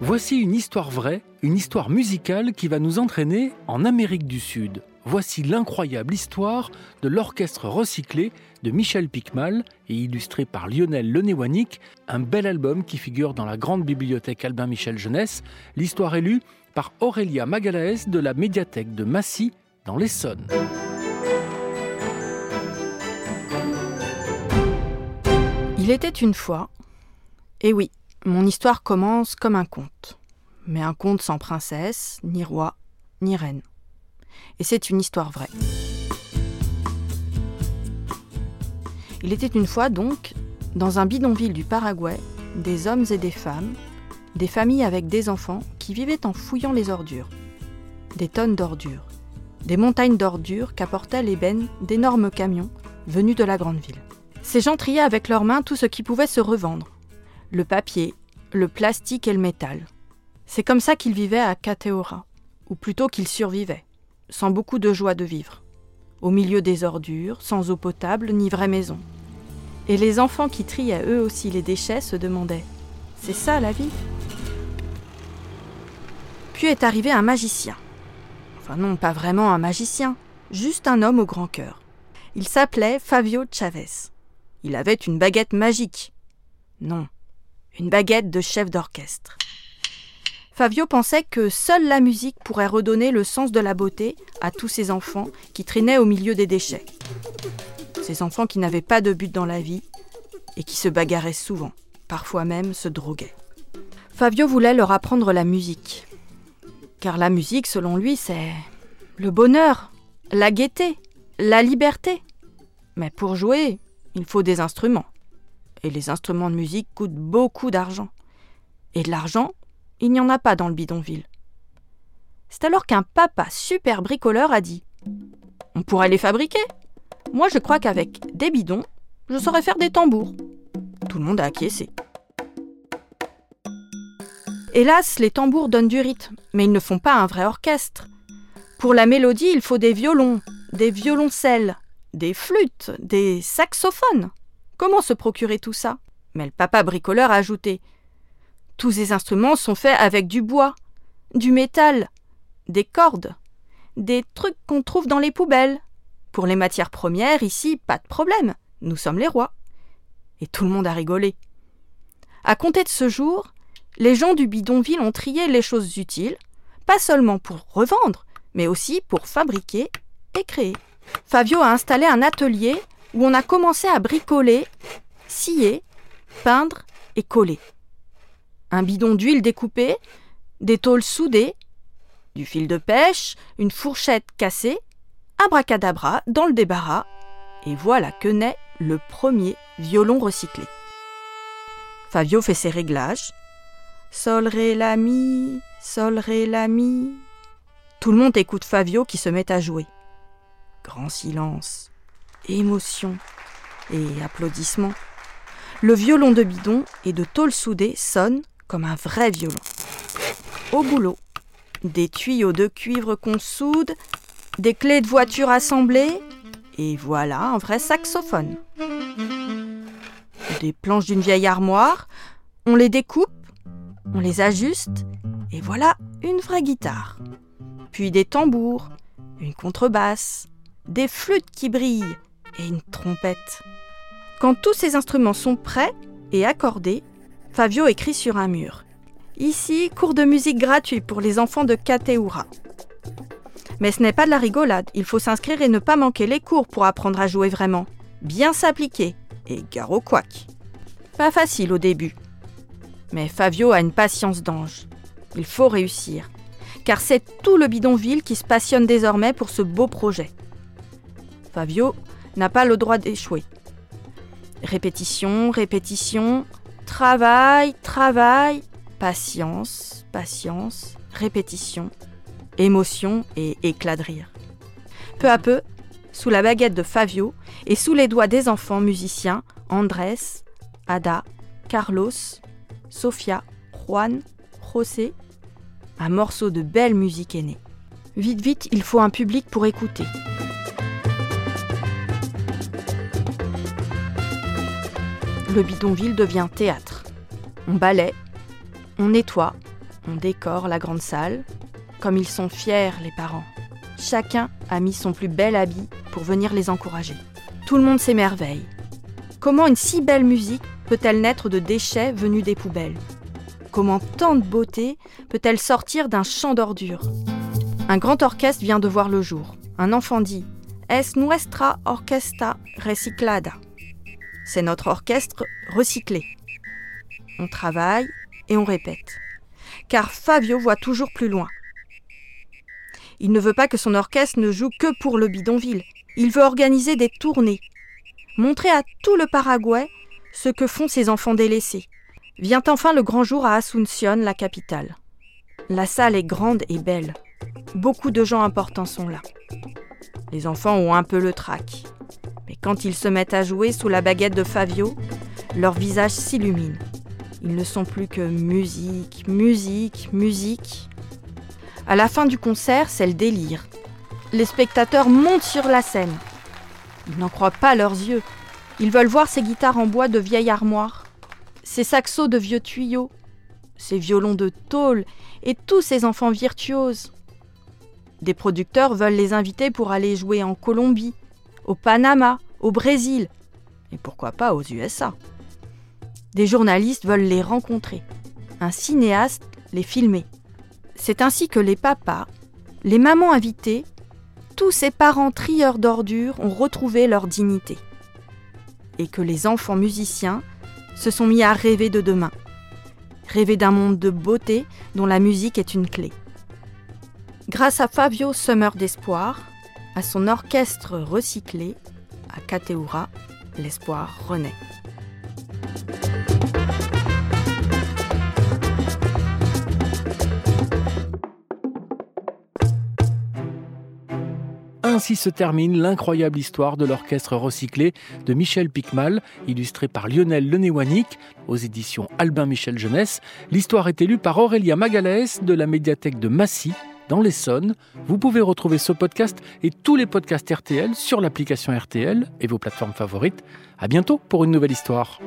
Voici une histoire vraie, une histoire musicale qui va nous entraîner en Amérique du Sud. Voici l'incroyable histoire de l'orchestre recyclé de Michel Picmal et illustré par Lionel Lenéwanic, un bel album qui figure dans la grande bibliothèque Albin Michel Jeunesse. L'histoire est lue par Aurélia Magalaès de la médiathèque de Massy dans l'Essonne. Il était une fois. Et oui, mon histoire commence comme un conte. Mais un conte sans princesse, ni roi, ni reine. Et c'est une histoire vraie. Il était une fois donc, dans un bidonville du Paraguay, des hommes et des femmes, des familles avec des enfants qui vivaient en fouillant les ordures. Des tonnes d'ordures. Des montagnes d'ordures qu'apportaient bennes d'énormes camions venus de la grande ville. Ces gens triaient avec leurs mains tout ce qui pouvait se revendre. Le papier, le plastique et le métal. C'est comme ça qu'ils vivaient à Cateora, ou plutôt qu'ils survivaient, sans beaucoup de joie de vivre, au milieu des ordures, sans eau potable ni vraie maison. Et les enfants qui triaient eux aussi les déchets se demandaient C'est ça la vie? Puis est arrivé un magicien. Enfin non, pas vraiment un magicien, juste un homme au grand cœur. Il s'appelait Fabio Chavez. Il avait une baguette magique. Non, une baguette de chef d'orchestre. Fabio pensait que seule la musique pourrait redonner le sens de la beauté à tous ces enfants qui traînaient au milieu des déchets. Ces enfants qui n'avaient pas de but dans la vie et qui se bagarraient souvent, parfois même se droguaient. Fabio voulait leur apprendre la musique. Car la musique, selon lui, c'est le bonheur, la gaieté, la liberté. Mais pour jouer, il faut des instruments. Et les instruments de musique coûtent beaucoup d'argent. Et de l'argent, il n'y en a pas dans le bidonville. C'est alors qu'un papa super bricoleur a dit On pourrait les fabriquer. Moi, je crois qu'avec des bidons, je saurais faire des tambours. Tout le monde a acquiescé. Hélas, les tambours donnent du rythme, mais ils ne font pas un vrai orchestre. Pour la mélodie, il faut des violons, des violoncelles, des flûtes, des saxophones. Comment se procurer tout ça? Mais le papa bricoleur a ajouté Tous ces instruments sont faits avec du bois, du métal, des cordes, des trucs qu'on trouve dans les poubelles. Pour les matières premières, ici, pas de problème. Nous sommes les rois. Et tout le monde a rigolé. À compter de ce jour, les gens du bidonville ont trié les choses utiles, pas seulement pour revendre, mais aussi pour fabriquer et créer. Fabio a installé un atelier où on a commencé à bricoler, scier, peindre et coller. Un bidon d'huile découpée, des tôles soudées, du fil de pêche, une fourchette cassée, abracadabra dans le débarras, et voilà que naît le premier violon recyclé. Fabio fait ses réglages. Sol, ré, la, mi, sol, ré, la, mi. Tout le monde écoute Fabio qui se met à jouer. Grand silence, émotion et applaudissements. Le violon de bidon et de tôle soudée sonne comme un vrai violon. Au boulot, des tuyaux de cuivre qu'on soude, des clés de voiture assemblées, et voilà un vrai saxophone. Des planches d'une vieille armoire, on les découpe, on les ajuste, et voilà une vraie guitare. Puis des tambours, une contrebasse, des flûtes qui brillent et une trompette. Quand tous ces instruments sont prêts et accordés, Fabio écrit sur un mur. Ici, cours de musique gratuit pour les enfants de Cateura. Mais ce n'est pas de la rigolade, il faut s'inscrire et ne pas manquer les cours pour apprendre à jouer vraiment. Bien s'appliquer et gare au couac. Pas facile au début. Mais Fabio a une patience d'ange. Il faut réussir. Car c'est tout le bidonville qui se passionne désormais pour ce beau projet. Fabio n'a pas le droit d'échouer. Répétition, répétition, travail, travail, patience, patience, répétition, émotion et éclat de rire. Peu à peu, sous la baguette de Fabio et sous les doigts des enfants musiciens, Andrés, Ada, Carlos, Sofia, Juan, José, un morceau de belle musique est né. Vite, vite, il faut un public pour écouter. Le bidonville devient théâtre. On balaie, on nettoie, On décore la grande salle. Comme ils sont fiers, les parents. Chacun a mis son plus bel habit pour venir les encourager. Tout le monde s'émerveille. Comment une si belle musique peut-elle naître de déchets venus des poubelles? Comment tant de beauté peut-elle sortir d'un champ d'ordures Un grand orchestre vient de voir le jour. Un enfant dit Es nuestra orquesta reciclada? C'est notre orchestre recyclé. On travaille et on répète. Car Fabio voit toujours plus loin. Il ne veut pas que son orchestre ne joue que pour le bidonville. Il veut organiser des tournées. Montrer à tout le Paraguay ce que font ces enfants délaissés. Vient enfin le grand jour à Asunción, la capitale. La salle est grande et belle. Beaucoup de gens importants sont là. Les enfants ont un peu le trac. Quand ils se mettent à jouer sous la baguette de Fabio, leur visage s'illumine. Ils ne sont plus que musique, musique, musique. À la fin du concert, c'est le délire. Les spectateurs montent sur la scène. Ils n'en croient pas leurs yeux. Ils veulent voir ces guitares en bois de vieille armoire, ces saxos de vieux tuyaux, ces violons de tôle et tous ces enfants virtuoses. Des producteurs veulent les inviter pour aller jouer en Colombie, au Panama, au Brésil, et pourquoi pas aux USA. Des journalistes veulent les rencontrer, un cinéaste les filmer. C'est ainsi que les papas, les mamans invitées, tous ces parents trieurs d'ordures ont retrouvé leur dignité. Et que les enfants musiciens se sont mis à rêver de demain. Rêver d'un monde de beauté dont la musique est une clé. Grâce à Fabio Summer d'Espoir, à son orchestre recyclé, à Cateura, l'espoir renaît. Ainsi se termine l'incroyable histoire de l'orchestre recyclé de Michel Picmal, illustré par Lionel Lenéwanik aux éditions Albin Michel Jeunesse. L'histoire est élue par Aurélia Magalès de la médiathèque de Massy dans l'Essonne. Vous pouvez retrouver ce podcast et tous les podcasts RTL sur l'application RTL et vos plateformes favorites. À bientôt pour une nouvelle histoire.